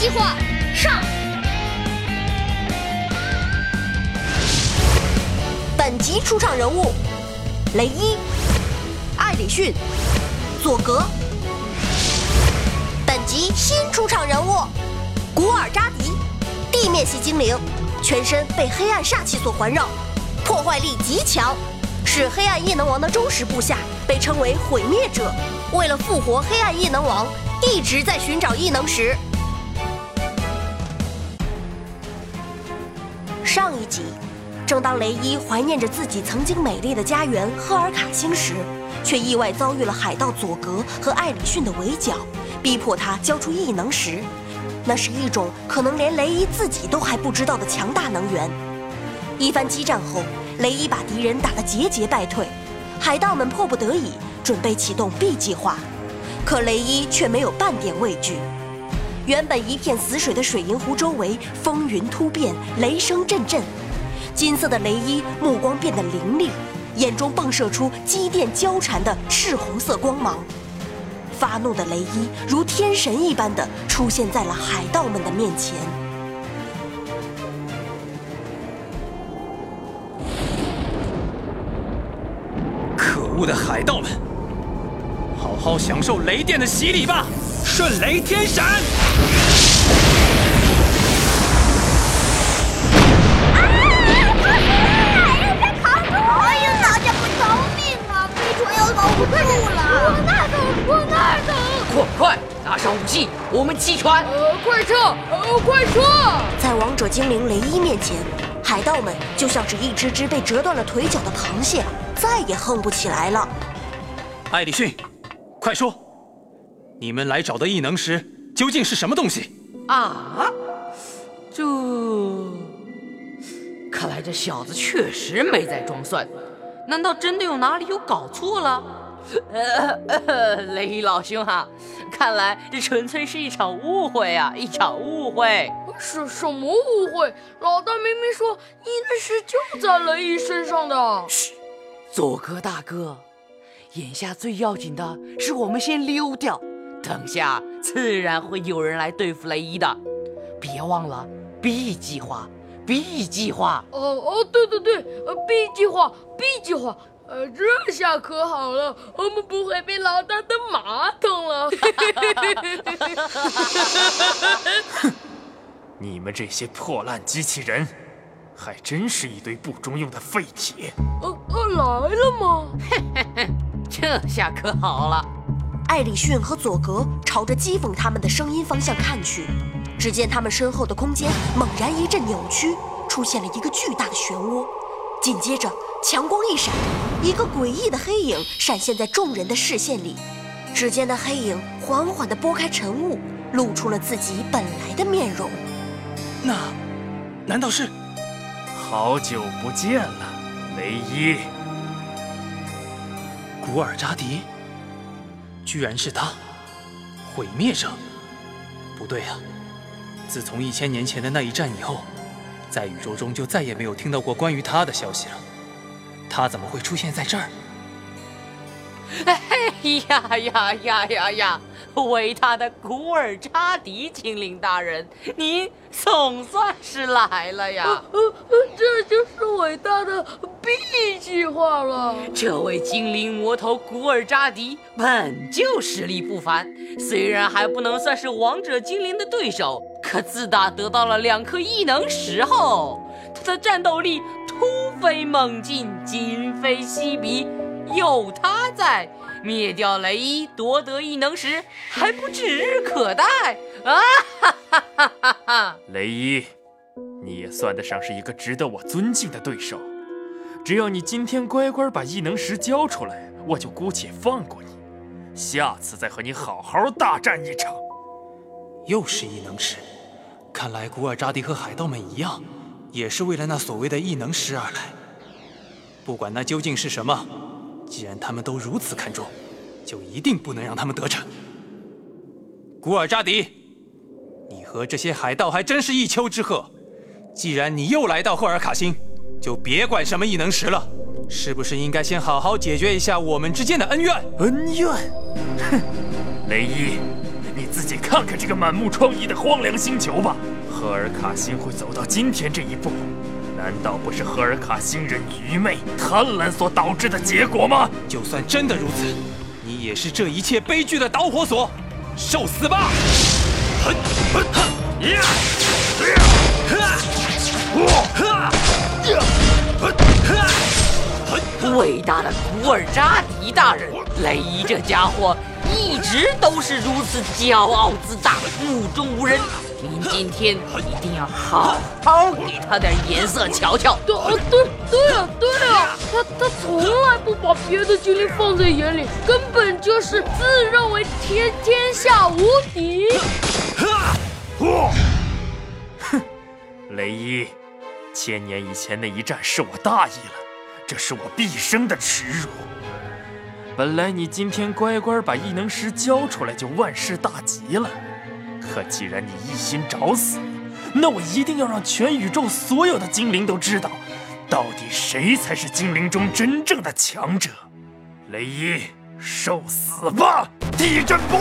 计划上。本集出场人物：雷伊、艾里逊、佐格。本集新出场人物：古尔扎迪，地面系精灵，全身被黑暗煞气所环绕，破坏力极强，是黑暗异能王的忠实部下，被称为毁灭者。为了复活黑暗异能王，一直在寻找异能石。上一集，正当雷伊怀念着自己曾经美丽的家园赫尔卡星时，却意外遭遇了海盗佐格和艾里逊的围剿，逼迫他交出异能石。那是一种可能连雷伊自己都还不知道的强大能源。一番激战后，雷伊把敌人打得节节败退，海盗们迫不得已。准备启动 B 计划，可雷伊却没有半点畏惧。原本一片死水的水银湖周围风云突变，雷声阵阵。金色的雷伊目光变得凌厉，眼中迸射出机电交缠的赤红色光芒。发怒的雷伊如天神一般的出现在了海盗们的面前。可恶的海盗们！好好享受雷电的洗礼吧，顺雷天闪！啊！别扛住！哎呀，大家不逃命啊！飞船要保不住了！往那走，往那走！快快，拿上武器，我们弃船！呃，快撤！呃，快撤！在王者精灵雷伊面前，海盗们就像是一只只被折断了腿脚的螃蟹，再也横不起来了。艾里逊。快说，你们来找的异能石究竟是什么东西？啊，这……看来这小子确实没在装蒜，难道真的有哪里有搞错了？呃，呃 雷伊老兄啊，看来这纯粹是一场误会啊，一场误会。什什么误会？老大明明说你那是就在雷伊身上的。嘘，佐哥大哥。眼下最要紧的是我们先溜掉，等下自然会有人来对付雷伊的。别忘了 B 计划，B 计划。哦哦，对对对，呃，B 计划，B 计划。呃，这下可好了，我们不会被老大当马桶了。哼，你们这些破烂机器人，还真是一堆不中用的废铁。呃呃，来了吗？这下可好了，艾里逊和佐格朝着讥讽他们的声音方向看去，只见他们身后的空间猛然一阵扭曲，出现了一个巨大的漩涡。紧接着，强光一闪，一个诡异的黑影闪现在众人的视线里。只见那黑影缓缓地拨开晨雾，露出了自己本来的面容。那，难道是？好久不见了，雷伊。古尔扎迪，居然是他，毁灭者。不对啊，自从一千年前的那一战以后，在宇宙中就再也没有听到过关于他的消息了。他怎么会出现在这儿？哎呀呀呀呀呀！伟大的古尔扎迪精灵大人，您总算是来了呀！呃呃，这就是伟大的 B 计划了。这位精灵魔头古尔扎迪本就实力不凡，虽然还不能算是王者精灵的对手，可自打得到了两颗异能石后，他的战斗力突飞猛进，今非昔比。有他在。灭掉雷伊，夺得异能石，还不指日可待啊！哈哈哈哈哈！雷伊，你也算得上是一个值得我尊敬的对手。只要你今天乖乖把异能石交出来，我就姑且放过你。下次再和你好好大战一场。又是异能石，看来古尔扎迪和海盗们一样，也是为了那所谓的异能石而来。不管那究竟是什么。既然他们都如此看重，就一定不能让他们得逞。古尔扎迪，你和这些海盗还真是一丘之貉。既然你又来到赫尔卡星，就别管什么异能石了，是不是应该先好好解决一下我们之间的恩怨？恩怨？哼，雷伊，你自己看看这个满目疮痍的荒凉星球吧。赫尔卡星会走到今天这一步，难道不是赫尔卡星人愚昧、贪婪所导致的结果吗？就算真的如此，你也是这一切悲剧的导火索，受死吧！伟大的古尔扎迪大人，雷伊这家伙一直都是如此骄傲自大、目中无人。您今天一定要好好给他点颜色瞧瞧。对啊，对对啊，对啊，他他从来不把别的精灵放在眼里，根本就是自认为天天下无敌。哼雷伊，千年以前那一战是我大意了，这是我毕生的耻辱。本来你今天乖乖把异能石交出来就万事大吉了，可既然你一心找死，那我一定要让全宇宙所有的精灵都知道，到底谁才是精灵中真正的强者。雷伊，受死吧，地震波！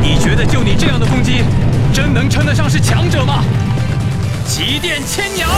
你觉得就你这样的攻击，真能称得上是强者吗？极电千鸟！